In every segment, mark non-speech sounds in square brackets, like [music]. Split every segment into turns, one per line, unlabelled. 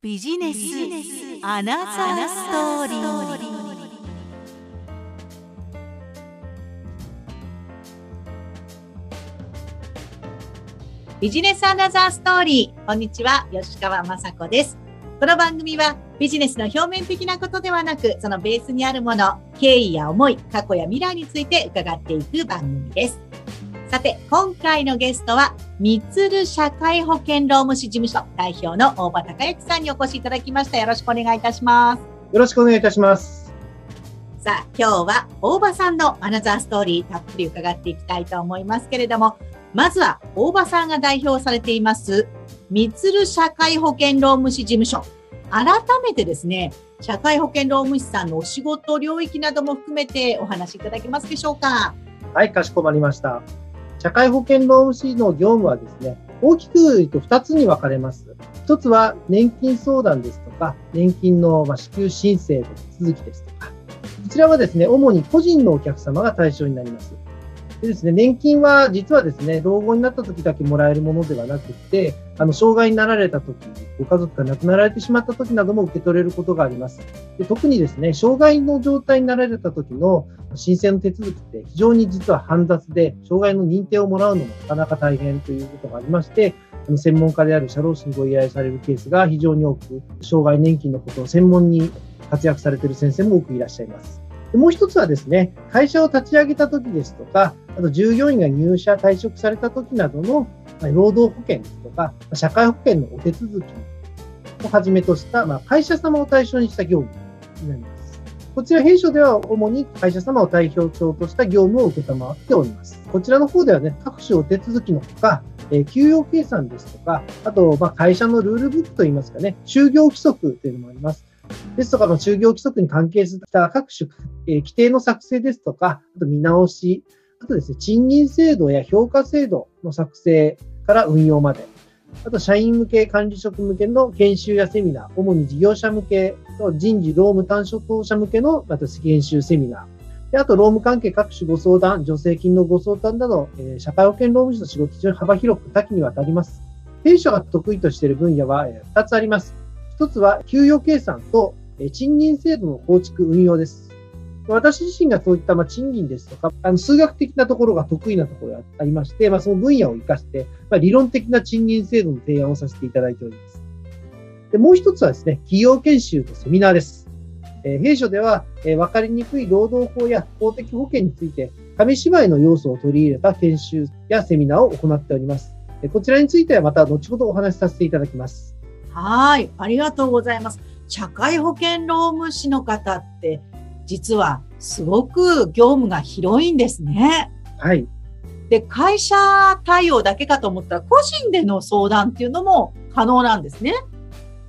ビジネスアナザーストーリー。ビジネスアナザーストーリー。こんにちは吉川雅子です。この番組はビジネスの表面的なことではなくそのベースにあるもの経緯や思い過去や未来について伺っていく番組です。さて今回のゲストはみつる社会保険労務士事務所代表の大場孝之さんにお越しいただきました。よろしくお願いいたします。
よろしくお願いいたします。
さあ、今日は大場さんのアナザーストーリーたっぷり伺っていきたいと思いますけれども、まずは大場さんが代表されています、みつる社会保険労務士事務所。改めてですね、社会保険労務士さんのお仕事領域なども含めてお話しいただけますでしょうか？
はい、かしこまりました。社会保険労務士の業務はですね、大きく言うと2つに分かれます。1つは年金相談ですとか、年金の支給申請の手続きですとか、こちらはですね、主に個人のお客様が対象になります。でですね、年金は実はですね、老後になった時だけもらえるものではなくて、あの、障害になられた時、ご家族が亡くなられてしまった時なども受け取れることがあります。で特にですね、障害の状態になられた時の申請の手続きって非常に実は煩雑で、障害の認定をもらうのもなかなか大変ということがありまして、あの専門家である社労士にご依頼されるケースが非常に多く、障害年金のことを専門に活躍されている先生も多くいらっしゃいます。もう一つはですね、会社を立ち上げた時ですとか、あと従業員が入社退職された時などの労働保険とか、社会保険のお手続きをはじめとした、まあ、会社様を対象にした業務になります。こちら弊社では主に会社様を代表長とした業務を受けたまっております。こちらの方ではね、各種お手続きのほか、え給与計算ですとか、あと、ま会社のルールブックといいますかね、就業規則というのもあります。ですとか、就業規則に関係した各種、え規定の作成ですとか、あと見直し、あとですね、賃金制度や評価制度の作成から運用まで、あと社員向け、管理職向けの研修やセミナー、主に事業者向けと人事、労務短所当社向けのまた研修セミナー、であと労務関係各種ご相談、助成金のご相談など、えー、社会保険労務士の仕事非常に幅広く多岐にわたります。弊社が得意としている分野は2つあります。1つは給与計算と賃金制度の構築運用です。私自身がそういったま賃金ですとか、あの数学的なところが得意なところがありまして、まあ、その分野を活かして、ま、理論的な賃金制度の提案をさせていただいております。でもう一つはですね、企業研修とセミナーです。えー、弊社では、えー、分かりにくい労働法や公的保険について、紙芝居の要素を取り入れた研修やセミナーを行っております。こちらについてはまた後ほどお話しさせていただきます。
はい、ありがとうございます。社会保険労務士の方って実はすごく業務が広いんですね。
はい。
で、会社対応だけかと思ったら、個人での相談っていうのも可能なんですね。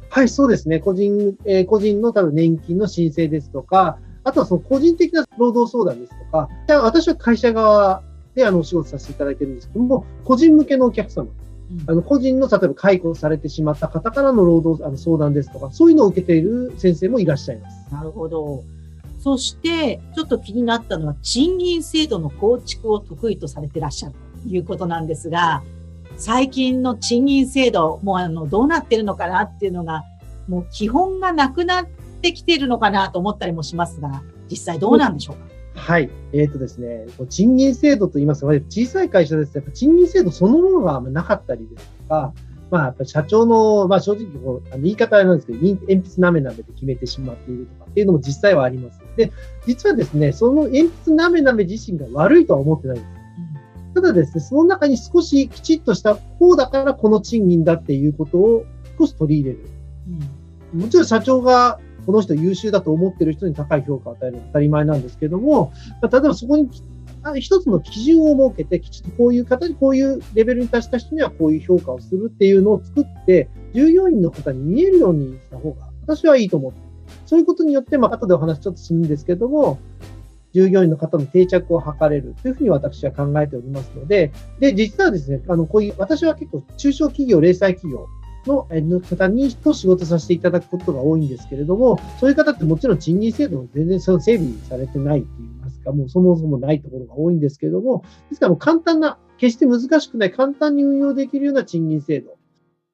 はい、そうですね。個人、えー、個人の多分年金の申請ですとか、あとはその個人的な労働相談ですとか、私は会社側であのお仕事させていただいてるんですけども、個人向けのお客様、あの個人の例えば解雇されてしまった方からの労働あの相談ですとか、そういうのを受けている先生もいらっしゃいます。
なるほど。そして、ちょっと気になったのは、賃金制度の構築を得意とされてらっしゃるということなんですが、最近の賃金制度、もうあの、どうなってるのかなっていうのが、もう基本がなくなってきているのかなと思ったりもしますが、実際どうなんでしょうか？
はい。えっ、ー、とですね、賃金制度といいますか、小さい会社ですと、やっぱ賃金制度そのものがなかったりですとか、まあ、やっぱ社長の、まあ正直こう、あの言い方なんですけど、鉛筆なめなめで決めてしまっているとかっていうのも実際はあります。で、実はですね、その鉛筆なめなめ自身が悪いとは思ってないんです。ただですね、その中に少しきちっとした方だからこの賃金だっていうことを少し取り入れる。うん、もちろん社長がこの人優秀だと思ってる人に高い評価を与えるのは当たり前なんですけども、まあ、例えばそこに一つの基準を設けて、きちっとこういう方に、こういうレベルに達した人にはこういう評価をするっていうのを作って、従業員の方に見えるようにした方が、私はいいと思ってそういうことによって、まあ、後でお話ちょっとするんですけども、従業員の方の定着を図れるというふうに私は考えておりますので、で、実はですね、あの、こういう、私は結構中小企業、零細企業の方にと仕事させていただくことが多いんですけれども、そういう方ってもちろん賃金制度全然その整備されてないって言いますか、もうそもそもないところが多いんですけれども、ですからもう簡単な、決して難しくない、簡単に運用できるような賃金制度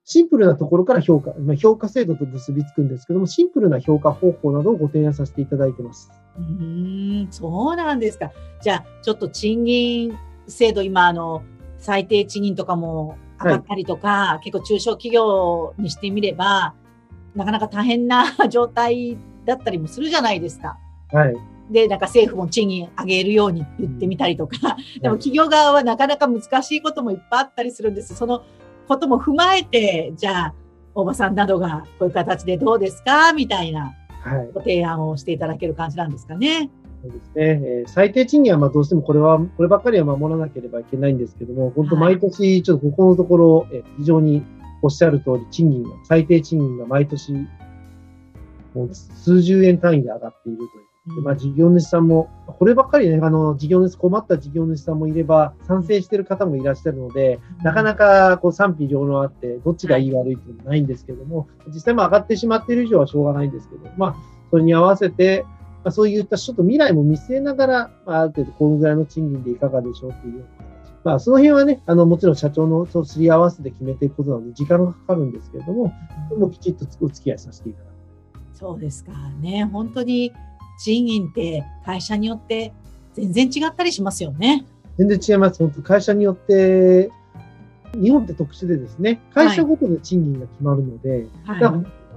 シンプルなところから評価、まあ、評価制度と結びつくんですけども、シンプルな評価方法などをご提案させていただいてます。
うん、そうなんですか。じゃあ、ちょっと賃金制度、今、あの、最低賃金とかも上がったりとか、はい、結構中小企業にしてみれば、なかなか大変な状態だったりもするじゃないですか。
はい。
で、なんか政府も賃金上げるように言ってみたりとか、でも企業側はなかなか難しいこともいっぱいあったりするんです。そのことも踏まえて、じゃあ、大場さんなどがこういう形でどうですか？みたいなご提案をしていただける感じなんですかね。
そうですね。えー、最低賃金はまあどうしてもこれは、こればっかりは守らなければいけないんですけども、本当毎年ちょっとここのところ、えー、非常におっしゃる通り賃金が、最低賃金が毎年もう数十円単位で上がっているという。でまあ、事業主さんも、こればっかりね、あの、事業主、困った事業主さんもいれば、賛成している方もいらっしゃるので、なかなかこう賛否両論あって、どっちがいい悪いっていうのはないんですけども、実際も上がってしまっている以上はしょうがないんですけど、まあ、それに合わせて、まあ、そういったちょっと未来も見据えながら、まあ、ある程度このぐらいの賃金でいかがでしょうっていうようなまあ、その辺はね、あの、もちろん社長のとすり合わせて決めていくことなので、時間がかかるんですけれども、もきちっとお付き合いさせていただく。
そうですかね。本当に賃金って会社によって全然違ったりしますよね。
全然違います。本当会社によって、日本って特殊でですね、会社ごとで賃金が決まるので、はい、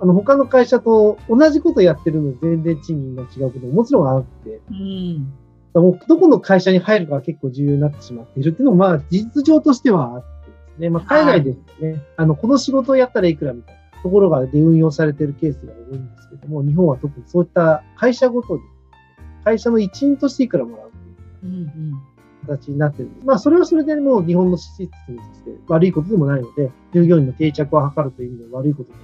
あの他の会社と同じことやってるので全然賃金が違うことももちろんあって、うん、どこの会社に入るかが結構重要になってしまっているっていうのも、まあ、事実上としてはあってですね、まあ、海外ですね、はい、あの、この仕事をやったらいくらみたいなところがで運用されているケースが多いんですけども、日本は特にそういった会社ごとに、会社の一員としていくらもらうという形になってる。まあ、それはそれでもう日本のシステムとして悪いことでもないので、従業員の定着を図るという意味では悪いことで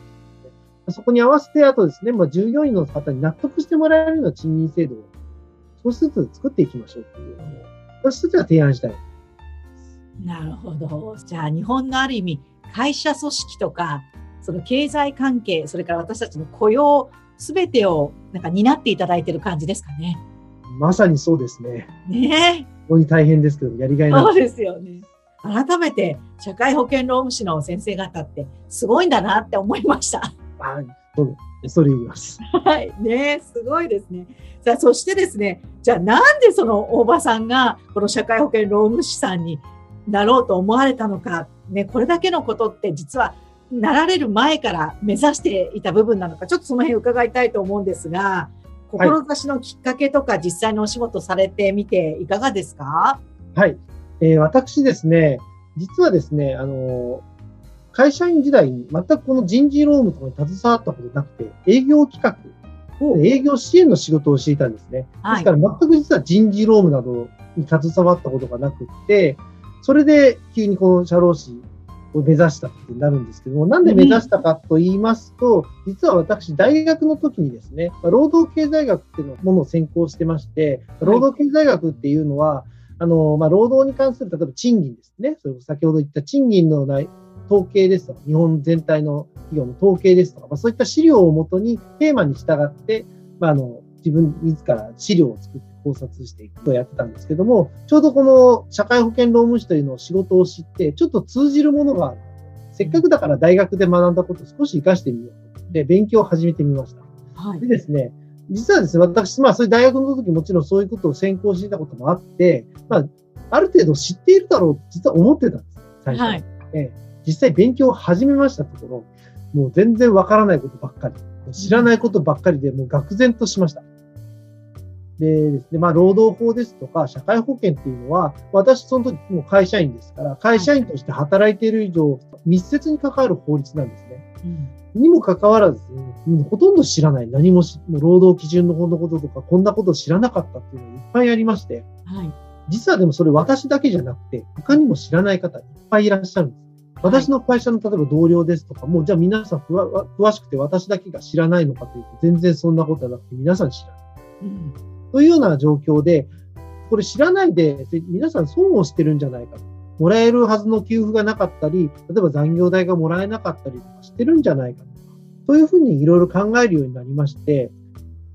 そこに合わせて、あとですね、まあ、従業員の方に納得してもらえるような賃金制度を少しずつ作っていきましょうっていうのを、私たちは提案したい。
なるほど。じゃあ、日本のある意味、会社組織とか、その経済関係、それから私たちの雇用、すべてをなんか担っていただいている感じですかね。
まさにそうですね。
ね
非常に大変ですけど、やりがいな
そうですよね。改めて、社会保険労務士の先生方ってすごいんだなって思いました。
はい、そうそれ言います。
はい。ねすごいですね。さあ、そしてですね、じゃあなんでその大場さんがこの社会保険労務士さんになろうと思われたのか、ね、これだけのことって実はなられる前から目指していた部分なのか、ちょっとその辺伺いたいと思うんですが、志のきっかけとか実際のお仕事されてみていかがですか？
はい。えー、私ですね、実はですね、あの会社員時代に全くこの人事労務とかに携わったことなくて、営業企画、営業支援の仕事をしていたんですね。ですから全く実は人事労務などに携わったことがなくて、それで急にこの社労士を目指したってなるんですけども、なんで目指したかと言いますと、実は私、大学の時にですね、労働経済学っていうのものを専攻してまして、労働経済学っていうのは、あの、まあ、労働に関する、例えば賃金ですね。それ先ほど言った賃金のない統計ですとか、日本全体の企業の統計ですとか、まあ、そういった資料をもとにテーマに従って、まあ、あの、自分自ら資料を作って考察していくとやってたんですけども、ちょうどこの社会保険労務士というのを仕事を知って、ちょっと通じるものがある。せっかくだから大学で学んだことを少し活かしてみようと。で、勉強を始めてみました。はい。でですね、実はですね、私、まあ、そういう大学の時もちろんそういうことを専攻していたこともあって、まあ、ある程度知っているだろうと実は思ってたんです。最初。はい。ええ実際勉強を始めましたところ、もう全然わからないことばっかり、知らないことばっかりで、もう愕然としました。でですね、まあ、労働法ですとか、社会保険っていうのは、私その時も会社員ですから、会社員として働いている以上、密接に関わる法律なんですね。うん、にもかかわらず、ほとんど知らない、何もし、労働基準のこのこととか、こんなことを知らなかったっていうのがいっぱいありまして、はい、実はでもそれ私だけじゃなくて、他にも知らない方いっぱいいらっしゃるんです。私の会社の例えば同僚ですとかも、じゃあ皆さん詳しくて私だけが知らないのかというと、全然そんなことはなくて皆さん知らない。うん、というような状況で、これ知らないで、皆さん損をしてるんじゃないかと。もらえるはずの給付がなかったり、例えば残業代がもらえなかったりとかしてるんじゃないかと。そういうふうにいろいろ考えるようになりまして、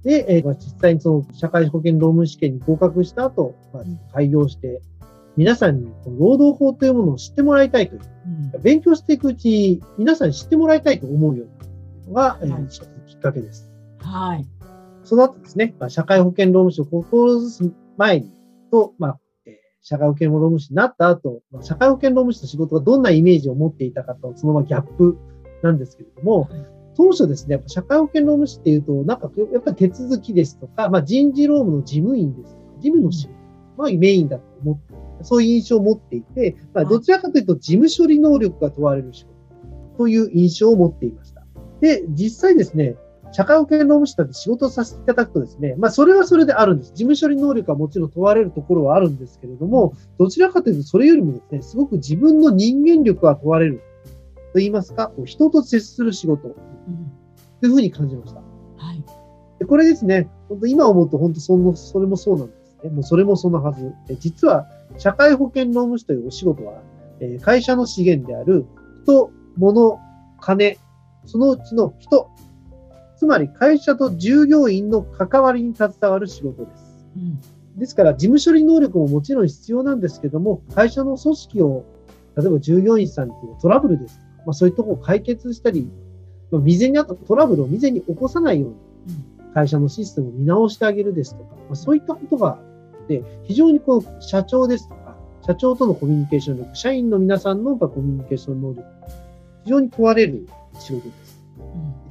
で、えー、実際にその社会保険労務試験に合格した後、まあ、開業して、皆さんに労働法というものを知ってもらいたいという、うん、勉強していくうちに皆さんに知ってもらいたいと思うようになったのが、はい、えー、一つきっかけです。
はい。
その後ですね、まあ、社会保険労務士を志す前にと、まあ、えー、社会保険労務士になった後、まあ、社会保険労務士の仕事がどんなイメージを持っていたかと、そのままギャップなんですけれども、はい、当初ですね、やっぱ社会保険労務士っていうと、なんかやっぱり手続きですとか、まあ、人事労務の事務員ですとか、事務の仕事がメインだと思って、そういう印象を持っていて、まあ、どちらかというと事務処理能力が問われる仕事という印象を持っていました。で、実際ですね、社会保険労務士だって仕事をさせていただくとですね、まあ、それはそれであるんです。事務処理能力はもちろん問われるところはあるんですけれども、どちらかというと、それよりもですね、すごく自分の人間力が問われる。と言いますか、人と接する仕事。というふうに感じました。はい。でこれですね、本当今思うと本当その、それもそうなんですね。もうそれもそのはず。実は、社会保険労務士というお仕事は、え会社の資源である人、物、金、そのうちの人、つまり会社と従業員の関わりに携わる仕事です。うん、ですから、事務処理能力ももちろん必要なんですけども、会社の組織を、例えば従業員さんというトラブルです。まあ、そういうところを解決したり、まあ、未然にあったトラブルを未然に起こさないように、会社のシステムを見直してあげるですとか、まあ、そういったことがあって、非常にこう、社長ですとか、社長とのコミュニケーション力、社員の皆さんのコミュニケーション能力、非常に問われる仕事です。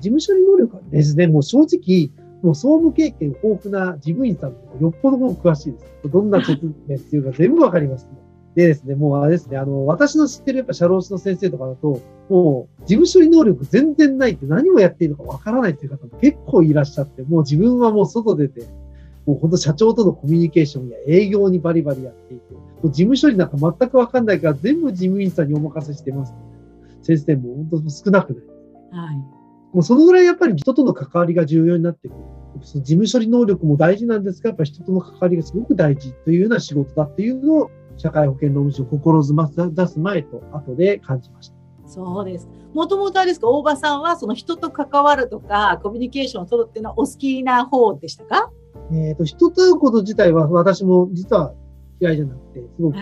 事務処理能力はですね、もう正直、もう総務経験豊富な事務員さんとよっぽども詳しいです。どんな説明必要か全部わかります、ね。でですね、もうあれですね、あの、私の知ってるやっぱ社労士の先生とかだと、もう事務処理能力全然ないって何をやっているのかわからないっていう方も結構いらっしゃって、もう自分はもう外出て、もう本当社長とのコミュニケーションや営業にバリバリやっていて、もう事務処理なんか全くわかんないから全部事務員さんにお任せしてます、先生も本当少なくない。はい。もうそのぐらいやっぱり人との関わりが重要になってくる。その事務処理能力も大事なんですが、やっぱ人との関わりがすごく大事というような仕事だっていうのを、社会保険労務士を心づま出す前と後で感じました。
そうです。もともとあれですか、大場さんはその人と関わるとか、コミュニケーションを取るっていうのはお好きな方でしたか
えっ、と、人と会うこと自体は私も実は嫌いじゃなくて、すごく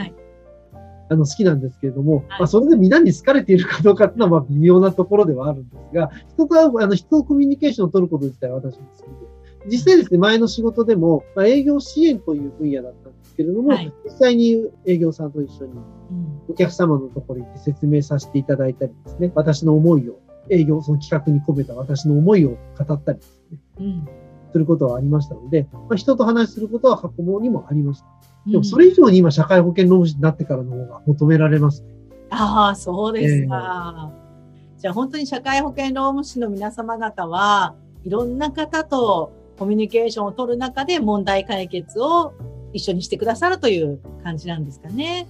あの、好きなんですけれども、はい、まあ、それで皆に好かれているかどうかっていうのは、まあ、微妙なところではあるんですが、人と、あの、人とコミュニケーションを取ること自体は私も好きで、実際ですね、前の仕事でも、まあ、営業支援という分野だったんですけれども、はい、実際に営業さんと一緒に、お客様のところに行って説明させていただいたりですね、私の思いを、営業、その企画に込めた私の思いを語ったりですね、うん、することはありましたので、まあ、人と話することは過去問にもありました。でもそれ以上に今社会保険労務士になってからの方が求められます、ね。
ああ、そうですか。えー、じゃあ本当に社会保険労務士の皆様方はいろんな方とコミュニケーションを取る中で問題解決を一緒にしてくださるという感じなんですかね。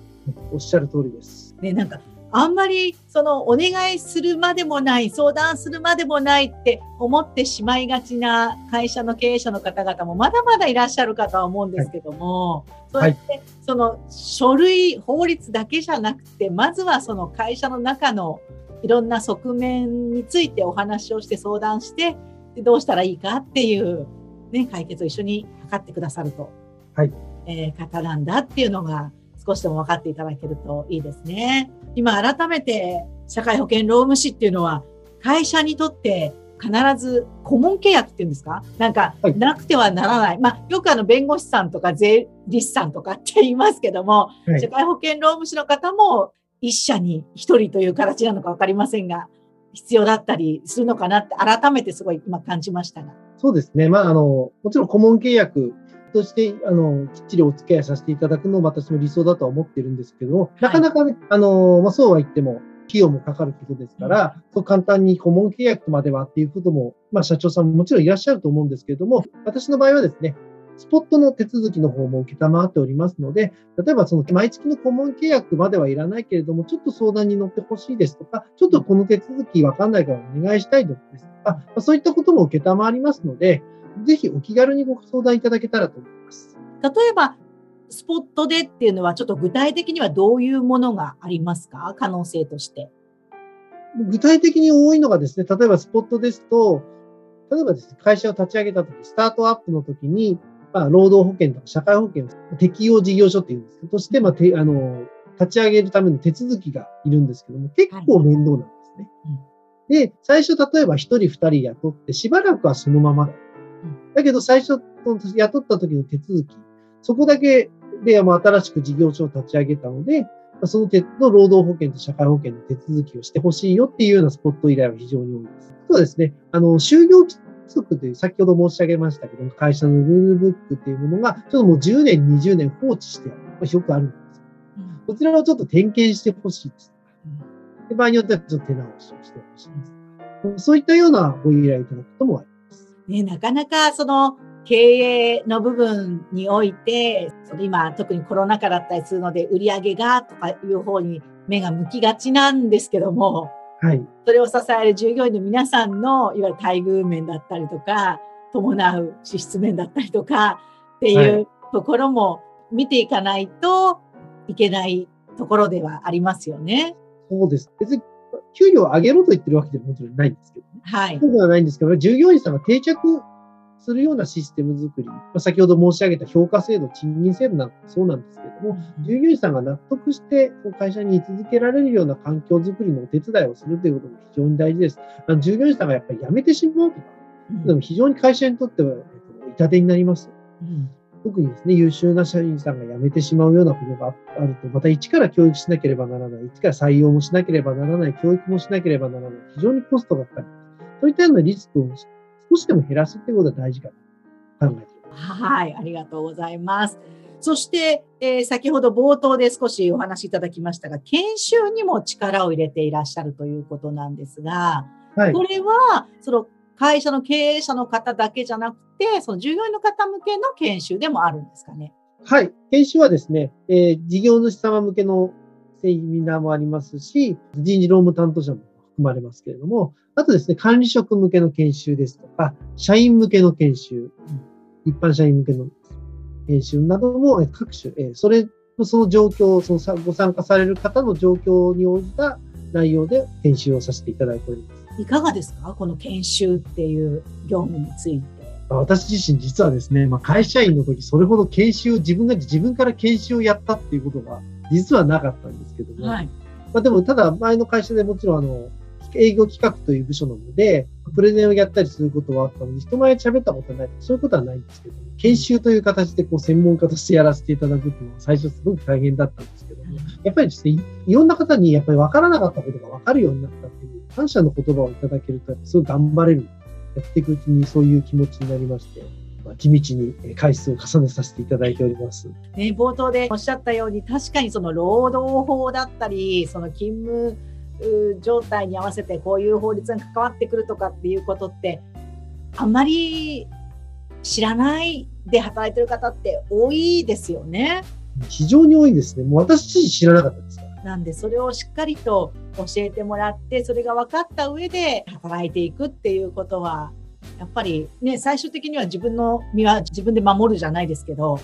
おっしゃる通りです。
ね、なんかあんまりそのお願いするまでもない、相談するまでもないって思ってしまいがちな会社の経営者の方々もまだまだいらっしゃるかとは思うんですけども、はい、そうやってその書類、法律だけじゃなくて、まずはその会社の中のいろんな側面についてお話をして相談して、でどうしたらいいかっていう、ね、解決を一緒に図ってくださると、はい。えー、方なんだっていうのが少しでも分かっていただけるといいですね。今改めて社会保険労務士っていうのは会社にとって必ず顧問契約っていうんですか？なんか、なくてはならない。まあ、よくあの、弁護士さんとか税理士さんとかって言いますけども、はい、社会保険労務士の方も一社に一人という形なのかわかりませんが、必要だったりするのかなって改めてすごい今感じましたが。
そうですね。まあ、あの、もちろん顧問契約として、あの、きっちりお付き合いさせていただくのも私の理想だとは思ってるんですけども、なかなかね、あの、まあ、そうは言っても、費用もかかることですから、そう簡単に顧問契約まではっていうことも、まあ、社長さんももちろんいらっしゃると思うんですけれども、私の場合はですね、スポットの手続きの方も受けたまっておりますので、例えばその毎月の顧問契約まではいらないけれども、ちょっと相談に乗ってほしいですとか、ちょっとこの手続きわかんないからお願いしたいですとか、そういったことも受けたまわりますので、ぜひお気軽にご相談いただけたらと思います。
例えば、スポットでっていうのは、ちょっと具体的にはどういうものがありますか？可能性として。
具体的に多いのがですね、例えばスポットですと、例えばですね、会社を立ち上げたとき、スタートアップのときに、まあ、労働保険とか社会保険適用事業所っていうんですけど、として、まあ、てあの、立ち上げるための手続きがいるんですけども、結構面倒なんですね。はい、で、最初、例えば一人二人雇って、しばらくはそのままだ。だけど、最初、雇った時の手続き、そこだけで、まあ、新しく事業所を立ち上げたので、その手の労働保険と社会保険の手続きをしてほしいよっていうようなスポット依頼は非常に多いです。そうですね。あの、就業規則という、先ほど申し上げましたけど会社のルールブックっていうものが、ちょっともう10年、20年放置してある。まあ、よくあるんですよ。こちらをちょっと点検してほしいです。で場合によってはちょっと手直しをしてほしいです。そういったようなご依頼いただくこともあります。
ね、なかなかその経営の部分において、今特にコロナ禍だったりするので売り上げがとかいう方に目が向きがちなんですけども、はい。それを支える従業員の皆さんの、いわゆる待遇面だったりとか、伴う支出面だったりとかっていうところも見ていかないといけないところではありますよね。
そうです。別に給料を上げろと言ってるわけでももちろんないんですけどね。
はい。
そうではないんですけど、従業員さんが定着するようなシステム作り、まあ、先ほど申し上げた評価制度、賃金制度なんかもそうなんですけども、従業員さんが納得して会社に居続けられるような環境づくりのお手伝いをするということも非常に大事です。あの従業員さんがやっぱり辞めてしまうとか、でも非常に会社にとっては、えっと、痛手になります。うん特にですね、優秀な社員さんが辞めてしまうようなことがあると、また一から教育しなければならない、一から採用もしなければならない、教育もしなければならない、非常にコストがかかる。そういったようなリスクを少しでも減らすということが大事かと考えています。
はい、ありがとうございます。そして、えー、先ほど冒頭で少しお話しいただきましたが、研修にも力を入れていらっしゃるということなんですが、はい、これは、その会社の経営者の方だけじゃなくて、その従業員の方向けの研修でもあるんですかね。
はい。研修はですね、えー、事業主様向けのセミナーもありますし、人事労務担当者も含まれますけれども、あとですね、管理職向けの研修ですとか、社員向けの研修、一般社員向けの研修なども各種、えそれ、その状況、そのご参加される方の状況に応じた内容で研修をさせていただいております。
いかがですか？この研修っていう業務について。
私自身実はですね、まあ、会社員の時それほど研修、自分が自分から研修をやったっていうことが実はなかったんですけども、はい、まあ、でもただ前の会社でもちろんあの、営業企画という部署なので、プレゼンをやったりすることはあったので、人前で喋ったことはない、そういうことはないんですけど、研修という形でこう専門家としてやらせていただくっていうのは最初すごく大変だったんですけども、やっぱりですね、いろんな方にやっぱり分からなかったことが分かるようになったっていう感謝の言葉をいただけると、すごい頑張れる。やっていくうちにそういう気持ちになりまして、まあ、地道に回数を重ねさせていただいております。
ね、冒頭でおっしゃったように、確かにその労働法だったり、その勤務状態に合わせてこういう法律が関わってくるとかっていうことって、あんまり知らないで働いてる方って多いですよね。
非常に多いですね。もう私自身知らなかったです。
なんで、それをしっかりと教えてもらって、それが分かった上で働いていくっていうことは、やっぱりね、最終的には自分の身は自分で守るじゃないですけど、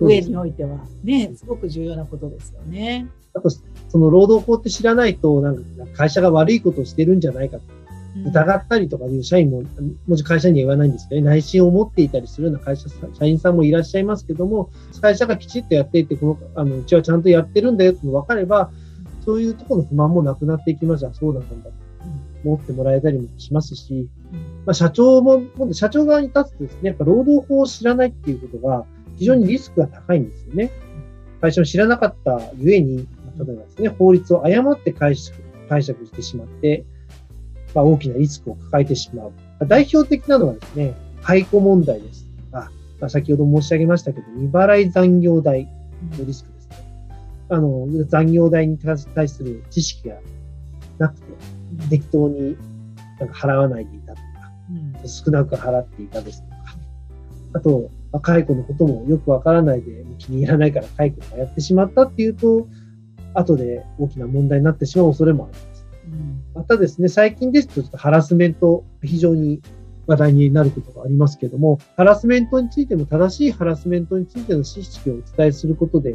上においてはね、すごく重要なことですよね。
あと、その労働法って知らないと、なんか会社が悪いことをしてるんじゃないかと。疑ったりとかいう社員も、もち会社には言わないんですけど、ね、内心を持っていたりするような会社、社員さんもいらっしゃいますけども、会社がきちっとやっていて、この、あの、うちはちゃんとやってるんだよって分かれば、そういうところの不満もなくなっていきます。あ、そうだったんだと思ってもらえたりもしますし、まあ、社長も、社長側に立つとですね、やっぱ労働法を知らないっていうことが非常にリスクが高いんですよね。会社を知らなかったゆえに、例えばですね、法律を誤って解釈解釈してしまって、まあ、大きなリスクを抱えてしまう。代表的なのはですね、解雇問題ですとか、まあ、先ほど申し上げましたけど、未払い残業代のリスクですね。あの、残業代に対する知識がなくて、適当になんか払わないでいたとか、うん、少なく払っていたですとか、あと、まあ、解雇のこともよくわからないで気に入らないから解雇がやってしまったっていうと、後で大きな問題になってしまう恐れもあります。うん、またですね、最近ですとちょっとハラスメント、非常に話題になることがありますけれども、ハラスメントについても正しいハラスメントについての知識をお伝えすることで、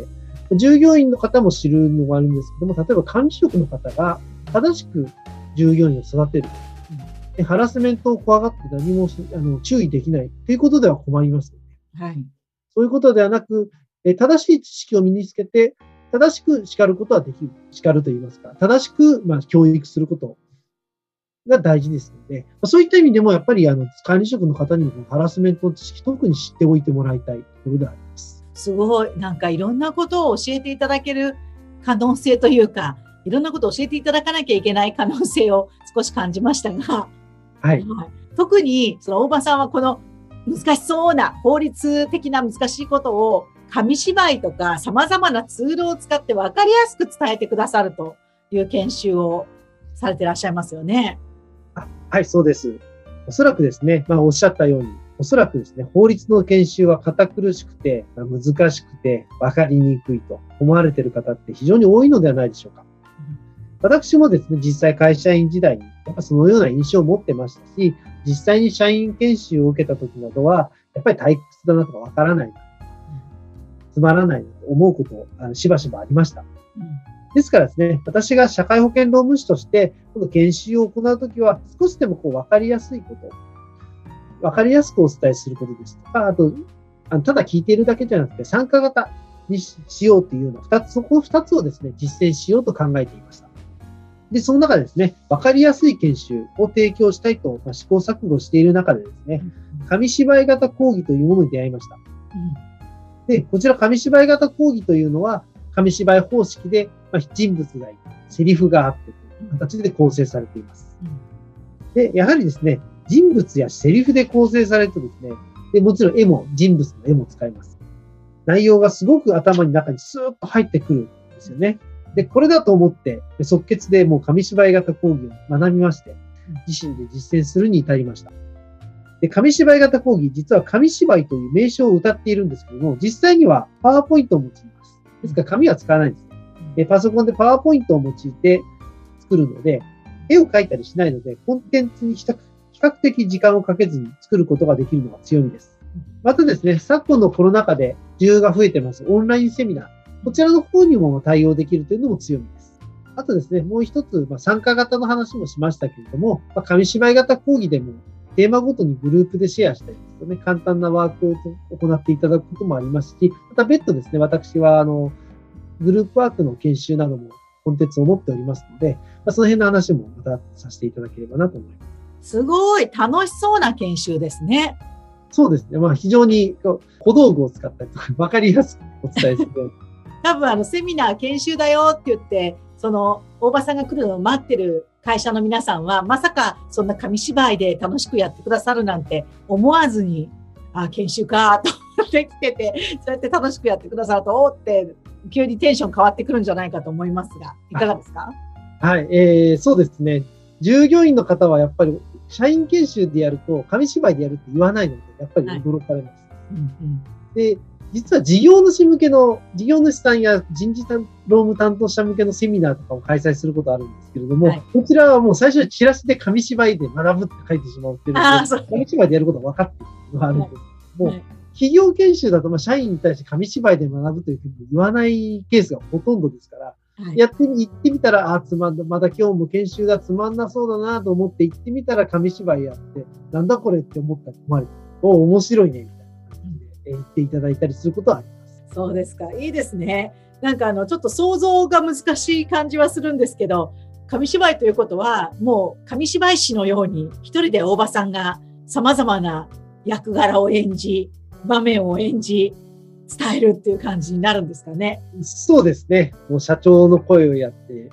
従業員の方も知るのがあるんですけども、例えば管理職の方が正しく従業員を育てる。でハラスメントを怖がって何もあの注意できないということでは困ります、ね。
はい。
そういうことではなく、え正しい知識を身につけて、正しく叱ることはできる。叱ると言いますか、正しく、まあ、教育することが大事ですので、そういった意味でも、やっぱり、あの、管理職の方にもハラスメント知識、特に知っておいてもらいたいところであります。
すごい。なんかいろんなことを教えていただける可能性というか、いろんなことを教えていただかなきゃいけない可能性を少し感じましたが、
はい。
特に、その大場さんはこの難しそうな法律的な難しいことを紙芝居とか様々なツールを使って分かりやすく伝えてくださるという研修をされていらっしゃいますよね。
はい、そうです。おそらくですね、まあおっしゃったように、おそらくですね、法律の研修は堅苦しくて、難しくて、分かりにくいと思われている方って非常に多いのではないでしょうか。私もですね、実際会社員時代に、やっぱそのような印象を持ってましたし、実際に社員研修を受けた時などは、やっぱり退屈だなとかわからない、つまらないと思うこと、あのしばしばありました。ですからですね、私が社会保険労務士として、この研修を行うときは、少しでもこう分かりやすいこと、分かりやすくお伝えすることですとか、あと、あのただ聞いているだけじゃなくて、参加型にしようというような二つ、そこの二つをですね、実践しようと考えていました。で、その中でですね、わかりやすい研修を提供したいと、まあ、試行錯誤している中でですね、紙芝居型講義というものに出会いました。で、こちら紙芝居型講義というのは、紙芝居方式で、まあ、人物がいて、セリフがあってという形で構成されています。で、やはりですね、人物やセリフで構成されるとですね、で、もちろん絵も、人物の絵も使います。内容がすごく頭の中にスーッと入ってくるんですよね。で、これだと思って、即決でもう紙芝居型講義を学びまして、自身で実践するに至りました。で、紙芝居型講義、実は紙芝居という名称を歌っているんですけども、実際にはパワーポイントを用います。ですから紙は使わないんです。でパソコンでパワーポイントを用いて作るので、絵を描いたりしないので、コンテンツに比較的時間をかけずに作ることができるのが強みです。またですね、昨今のコロナ禍で需要が増えてますオンラインセミナー。こちらの方にも対応できるというのも強みです。あとですね、もう一つ、まあ、参加型の話もしましたけれども、まあ、紙芝居型講義でもテーマごとにグループでシェアしたりですとね、簡単なワークを行っていただくこともありますし、また別途ですね、私は、あの、グループワークの研修などもコンテンツを持っておりますので、まあ、その辺の話もまたさせていただければなと思います。
すごい楽しそうな研修ですね。
そうですね。まあ非常に小道具を使ったりとか、わかりやすくお伝えする [laughs]
多分あのセミナー研修だよって言って、その大場さんが来るのを待ってる会社の皆さんは、まさかそんな紙芝居で楽しくやってくださるなんて思わずに、あ、研修かと思ってきてて、[laughs] そうやって楽しくやってくださると、おって、急にテンション変わってくるんじゃないかと思いますが、いかがですか？
はい、えー、そうですね。従業員の方はやっぱり、社員研修でやると、紙芝居でやるって言わないので、やっぱり驚かれます。はいうんうん、で、実は事業主向けの、事業主さんや人事労務担当者向けのセミナーとかを開催することあるんですけれども、はい、こちらはもう最初にチラシで紙芝居で学ぶって書いてしまうっていうので、紙芝居でやることは分かっているのがあるんですけども、はい、企業研修だと、まあ、社員に対して紙芝居で学ぶというふうに言わないケースがほとんどですから、はい、やってみ、行ってみたら、あ、つまんだ、まだ今日も研修がつまんなそうだなと思って行ってみたら紙芝居やって、なんだこれって思ったら困る。お、面白いね、みたいな。言っていただいたりすることはあります。
そうですか。いいですね。なんかあの、ちょっと想像が難しい感じはするんですけど、紙芝居ということは、もう紙芝居師のように、一人で大場さんが様々な役柄を演じ、場面を演じ、伝えるっていう感じになるんですかね。
そうですね。もう社長の声をやって、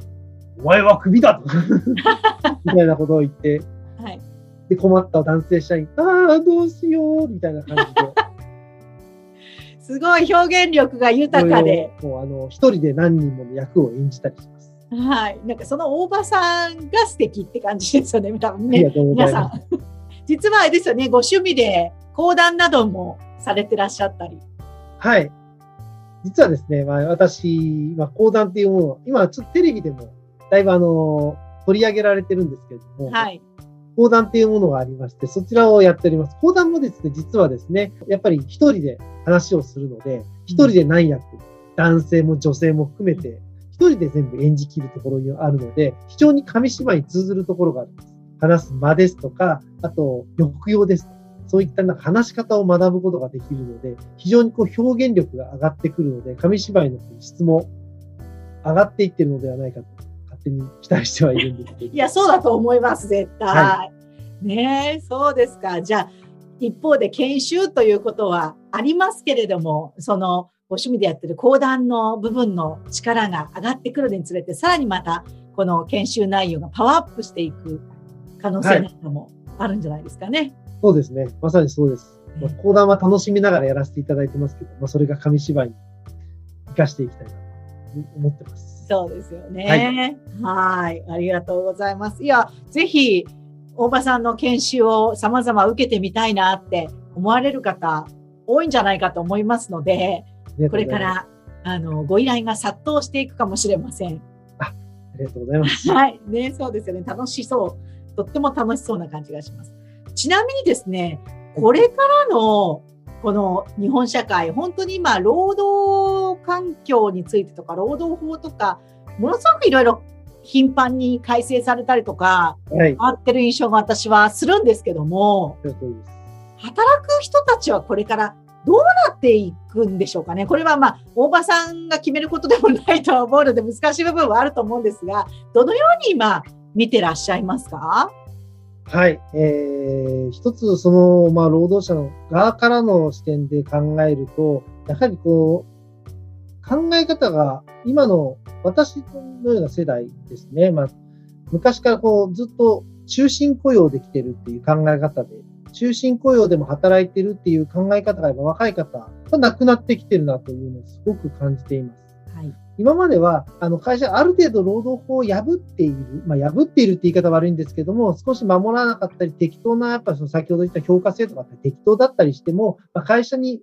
お前はクビだと [laughs] みたいなことを言って、はい、で困った男性社員、ああ、どうしようみたいな感じで。
すごい表現力が豊かで。
もうあの、一人で何人もの役を演じたりします。
はい。なんかその大場さんが素敵って感じですよね、多分ね。皆さん。[laughs] 実はあれですよね、ご趣味で講談などもされてらっしゃったり。
はい。実はですね、まあ私、まあ講談っていうものを、今ちょっとテレビでもだいぶあの、取り上げられてるんですけれども、はい。講談っていうものがありまして、そちらをやっております。講談もですね、実はですね、やっぱり一人で話をするので、一人で何役、男性も女性も含めて、一人で全部演じきるところにあるので、非常に紙芝居に通ずるところがあります。話す間ですとか、あと、抑揚です。そういったな話し方を学ぶことができるので、非常にこう表現力が上がってくるので、紙芝居の質も上がっていってるのではないかと、勝手に期待してはいるんですけど。[laughs]
いや、そうだと思います、絶対。はい、ねそうですか。じゃあ、一方で研修ということはありますけれども、その、ご趣味でやってる講談の部分の力が上がってくるにつれて、さらにまた、この研修内容がパワーアップしていく可能性などもあるんじゃないですかね。はい、
そうですね。まさにそうです。まあ、講談は楽しみながらやらせていただいてますけど、まあ、それが紙芝居に生かしていきたいなと思ってます。
そうですよね。はい。ありがとうございます。いや、ぜひ、大場さんの研修を様々受けてみたいなって思われる方、多いんじゃないかと思いますので、これから、あの、ご依頼が殺到していくかもしれません。
あ、ありがとうございます。[laughs]
はい。ね、そうですよね。楽しそう。とっても楽しそうな感じがします。ちなみにですね、これからのこの日本社会、本当に今、労働環境についてとか、労働法とか、ものすごくいろいろ頻繁に改正されたりとか、はい、変わってる印象が私はするんですけども、働く人たちはこれからどうなっていくんでしょうかね。これはまあ、大場さんが決めることでもないとは思うので難しい部分はあると思うんですが、どのように今見てらっしゃいますか？
はい。えー、一つ、その、まあ、労働者の側からの視点で考えると、やはりこう、考え方が、今の私のような世代ですね。まあ、昔からこう、ずっと終身雇用できてるっていう考え方で、終身雇用でも働いてるっていう考え方が今若い方がなくなってきてるなというのをすごく感じています。はい。今までは、あの、会社ある程度労働法を破っている、まあ、破っているって言い方悪いんですけども、少し守らなかったり、適当な、やっぱその先ほど言った評価制度があったり、適当だったりしても、まあ、会社に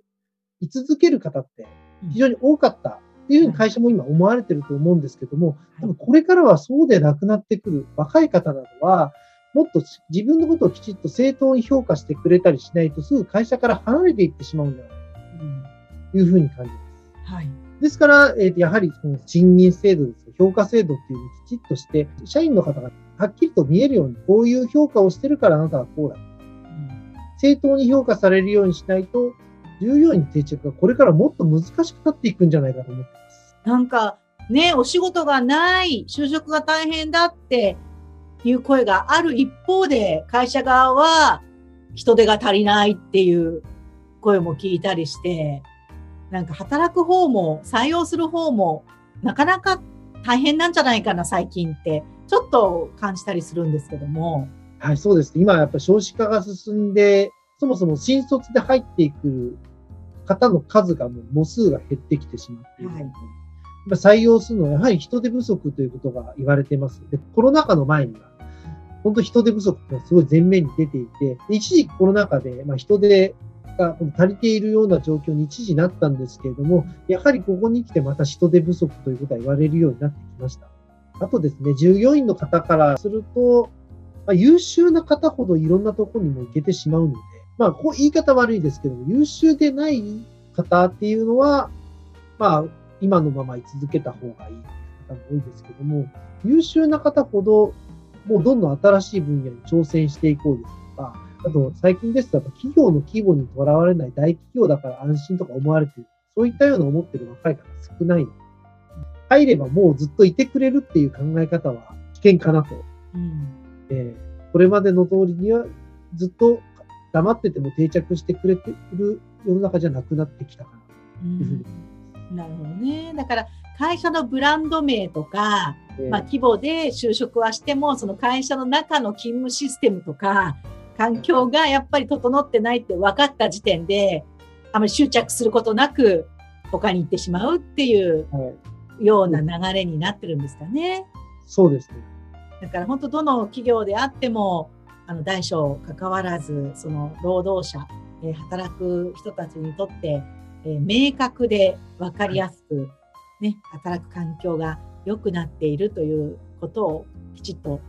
居続ける方って非常に多かったっていうふうに会社も今思われてると思うんですけども、多分これからはそうでなくなってくる若い方などは、もっと自分のことをきちっと正当に評価してくれたりしないと、すぐ会社から離れていってしまうんだよというふうに感じます。はいですから、えー、やはりその賃金制度です評価制度っていうのをきちっとして、社員の方がはっきりと見えるように、こういう評価をしてるからあなたはこうだ。うん、正当に評価されるようにしないと、従業員定着がこれからもっと難しくなっていくんじゃないかと思ってます。
なんか、ね、お仕事がない、就職が大変だっていう声がある一方で、会社側は人手が足りないっていう声も聞いたりして、なんか働く方も採用する方もなかなか大変なんじゃないかな、最近って、ちょっと感じたりするんですけども。
はい、そうです。今やっぱ少子化が進んで、そもそも新卒で入っていく方の数がもう母数が減ってきてしまっている。はい採用するのはやはり人手不足ということが言われています。で、コロナ禍の前には、本当人手不足がすごい前面に出ていて、一時コロナ禍で、まあ、人手が足りているような状況に一時なったんですけれども、やはりここに来てまた人手不足ということは言われるようになってきました。あとですね、従業員の方からすると、まあ、優秀な方ほどいろんなところにも行けてしまうので、まあ、こう言い方悪いですけども、優秀でない方っていうのは、まあ、今のまま居続けた方がいい方も多いですけども、優秀な方ほど、もうどんどん新しい分野に挑戦していこうですとか、あと、最近ですと、企業の規模にとらわれない大企業だから安心とか思われている。そういったような思ってる若い方少ない入ればもうずっといてくれるっていう考え方は危険かなと。うん、えー、これまでの通りにはずっと黙ってても定着してくれている世の中じゃなくなってきたかなというふうに
うん、なるほどね。だから会社のブランド名とか、えー、まあ、規模で就職はしても、その会社の中の勤務システムとか、環境がやっぱり整ってないって分かった時点で、あまり執着することなく他に行ってしまうっていうような流れになってるんですかね。
そうですね。
だから本当どの企業であっても、あの大小関わらず、その労働者、えー、働く人たちにとって、えー、明確で分かりやすく、ね、働く環境が良くなっているということをきちっと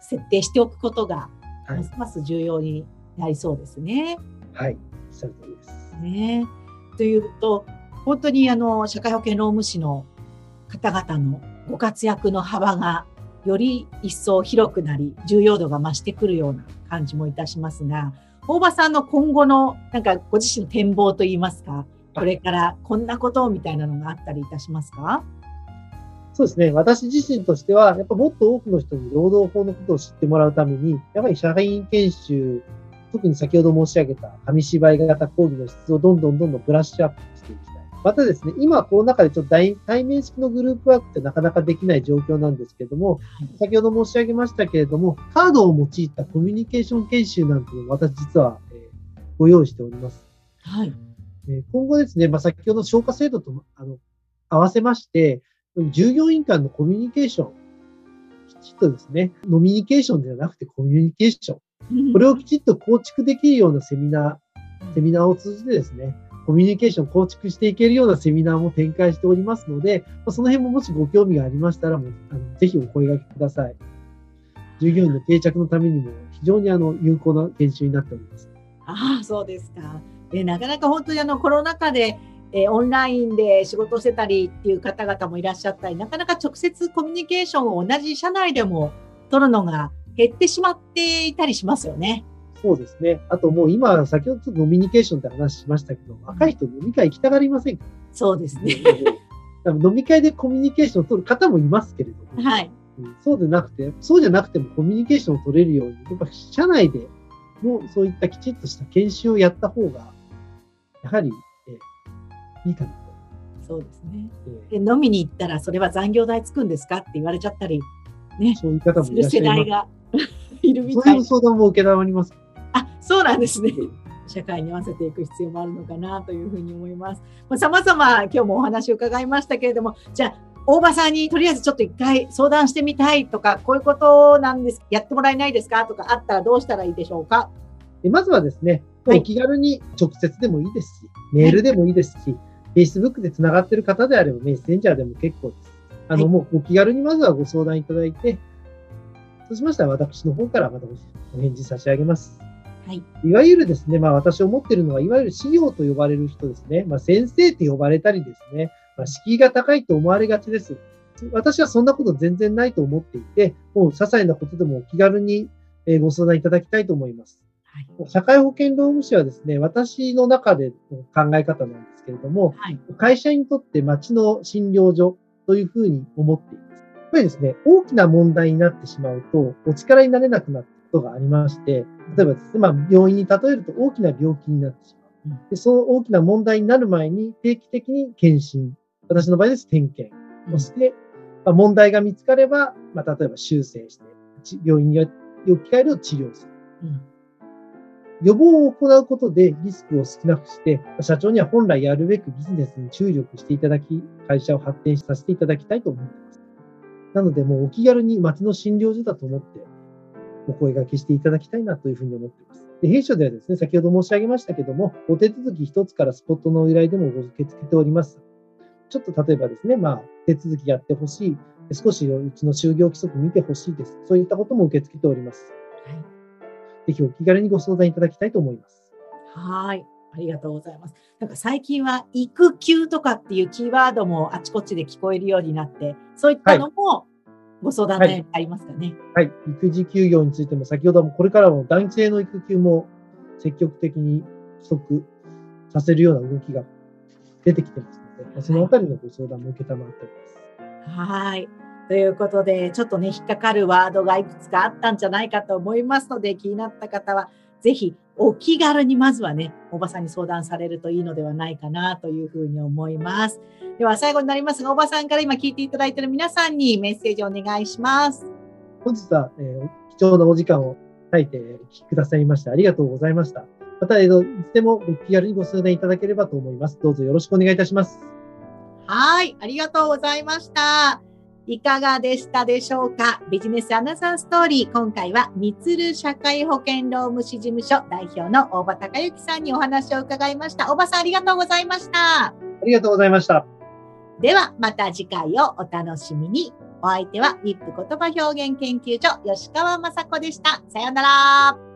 設定しておくことがはい、ますます重要になりそうですね。
はい、おっしゃる通りです。
ね。というと、本当にあの、社会保険労務士の方々のご活躍の幅がより一層広くなり、重要度が増してくるような感じもいたしますが、大場さんの今後の、なんかご自身の展望といいますか、これからこんなことみたいなのがあったりいたしますか？
そうですね。私自身としては、やっぱもっと多くの人に労働法のことを知ってもらうために、やっぱり社員研修、特に先ほど申し上げた紙芝居型講義の質をどんどんどんどんブラッシュアップしていきたい。またですね、今コロナ禍でちょっと対面式のグループワークってなかなかできない状況なんですけども、先ほど申し上げましたけれども、カードを用いたコミュニケーション研修なんていうのを私実は、えご用意しております。
はい。
え今後ですね、まあ、先ほど消化制度とあの合わせまして、従業員間のコミュニケーション、きちっとですね、ノミニケーションではなくてコミュニケーション、これをきちっと構築できるようなセミナー、セミナーを通じてですね、コミュニケーション構築していけるようなセミナーも展開しておりますので、その辺ももしご興味がありましたら、もうあのぜひお声掛けください。従業員の定着のためにも非常にあの有効な研修になっております。
ああ、そうですか。でなかなか本当にあのコロナ禍でえー、オンラインで仕事してたりっていう方々もいらっしゃったり、なかなか直接コミュニケーションを同じ社内でも取るのが減ってしまっていたりしますよね。
そうですね。あともう今、先ほどちょっとノミニケーションって話しましたけど、若い人飲み会行きたがりませんか？
そうですね。[laughs]
飲み会でコミュニケーションを取る方もいますけれど
も、はい、
そうでなくて、そうじゃなくてもコミュニケーションを取れるように、やっぱ社内でもそういったきちっとした研修をやった方が、やはり、えいいかなと
そうですね。で飲みに行ったらそれは残業代つくんですかって言われちゃったり、ね、
そういう方もいらっしゃいます。世代
が [laughs] いるみたい
そういう相談も受けります。
あ、そうなんですね。社会に合わせていく必要もあるのかなというふうに思います。さまざ、ま今日もお話を伺いましたけれども、じゃあ、大場さんにとりあえずちょっと一回相談してみたいとか、こういうことなんです、やってもらえないですかとかあったらどうしたらいいでしょうか？
まずはですね、お気軽に直接でもいいですし、メールでもいいですし、Facebook で繋がっている方であればメッセンジャーでも結構です。あの、はい、もうお気軽にまずはご相談いただいて、そうしましたら私の方からまたお返事差し上げます。
はい。
いわゆるですね、まあ私思っているのは、いわゆる資料と呼ばれる人ですね。まあ先生って呼ばれたりですね、まあ敷居が高いと思われがちです。私はそんなこと全然ないと思っていて、もう些細なことでもお気軽にご相談いただきたいと思います。はい、社会保険労務士はですね、私の中での考え方なんですけれども、はい、会社にとって町の診療所というふうに思っています。やっぱりですね、大きな問題になってしまうと、お力になれなくなったことがありまして、例えばですね、まあ、病院に例えると大きな病気になってしまう。でその大きな問題になる前に定期的に検診、私の場合です点検。をして、まあ、問題が見つかれば、まあ、例えば修正して、病院に置き換えると治療する。うん予防を行うことでリスクを少なくして、社長には本来やるべくビジネスに注力していただき、会社を発展させていただきたいと思っています。なので、もうお気軽に町の診療所だと思って、お声掛けしていただきたいなというふうに思っています。で弊社ではですね、先ほど申し上げましたけども、お手続き一つからスポットの依頼でも受け付けております。ちょっと例えばですね、まあ、手続きやってほしい、少しうちの就業規則見てほしいです。そういったことも受け付けております。はいぜひお気軽にご相談いただきたいと思います。
はい。ありがとうございます。なんか最近は育休とかっていうキーワードもあちこちで聞こえるようになって、そういったのもご相談でありますかね、
はい、はい。育児休業についても先ほどもこれからも男性の育休も積極的に取得させるような動きが出てきてますので、そのあたりのご相談も受けたまっており
ます。はい。ということで、ちょっとね、引っかかるワードがいくつかあったんじゃないかと思いますので、気になった方は、ぜひお気軽にまずはね、おばさんに相談されるといいのではないかなというふうに思います。では最後になりますが、おばさんから今聞いていただいている皆さんにメッセージをお願いします。
本日は、えー、貴重なお時間を割いてお聞きくださいましてありがとうございました。また、えー、いつでもご気軽にご相談いただければと思います。どうぞよろしくお願いいたします。
はい、ありがとうございました。いかがでしたでしょうか？ビジネスアナザーストーリー。今回は、三鶴社会保険労務士事務所代表の大場隆之さんにお話を伺いました。大場さん、ありがとうございました。あ
りがとうございました。
では、また次回をお楽しみに。お相手は、リップ言葉表現研究所、吉川雅子でした。さようなら。